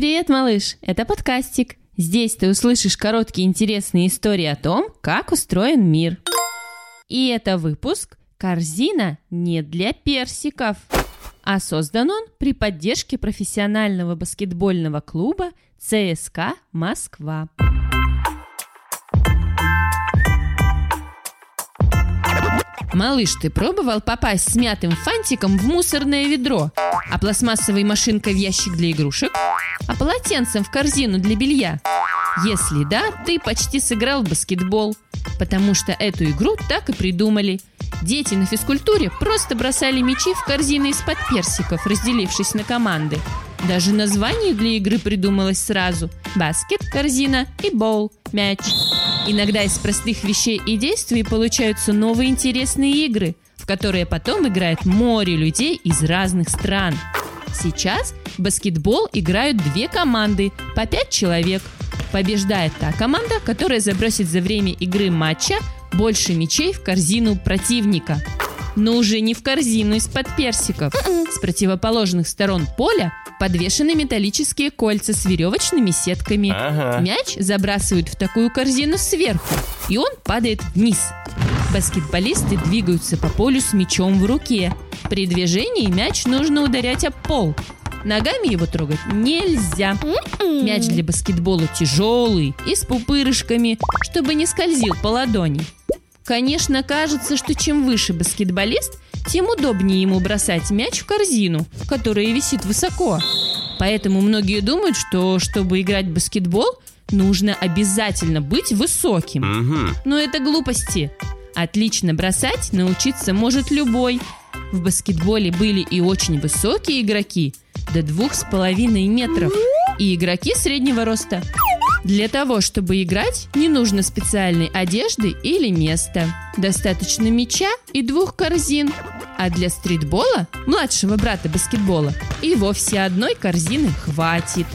Привет, малыш! Это подкастик. Здесь ты услышишь короткие интересные истории о том, как устроен мир. И это выпуск «Корзина не для персиков». А создан он при поддержке профессионального баскетбольного клуба ЦСКА Москва. Малыш, ты пробовал попасть с мятым фантиком в мусорное ведро? А пластмассовой машинкой в ящик для игрушек? А полотенцем в корзину для белья? Если да, ты почти сыграл в баскетбол. Потому что эту игру так и придумали. Дети на физкультуре просто бросали мячи в корзины из-под персиков, разделившись на команды. Даже название для игры придумалось сразу. Баскет, корзина и бол, мяч. Иногда из простых вещей и действий получаются новые интересные игры, в которые потом играет море людей из разных стран. Сейчас в баскетбол играют две команды, по пять человек. Побеждает та команда, которая забросит за время игры матча больше мячей в корзину противника. Но уже не в корзину из-под персиков. С противоположных сторон поля подвешены металлические кольца с веревочными сетками. Ага. Мяч забрасывают в такую корзину сверху, и он падает вниз. Баскетболисты двигаются по полю с мячом в руке. При движении мяч нужно ударять об пол. Ногами его трогать нельзя. Мяч для баскетбола тяжелый и с пупырышками, чтобы не скользил по ладони. Конечно, кажется, что чем выше баскетболист, тем удобнее ему бросать мяч в корзину, которая висит высоко. Поэтому многие думают, что чтобы играть в баскетбол, нужно обязательно быть высоким. Но это глупости. Отлично бросать научиться может любой. В баскетболе были и очень высокие игроки, до двух с половиной метров, и игроки среднего роста. Для того, чтобы играть, не нужно специальной одежды или места. Достаточно мяча и двух корзин. А для стритбола, младшего брата баскетбола, и вовсе одной корзины хватит.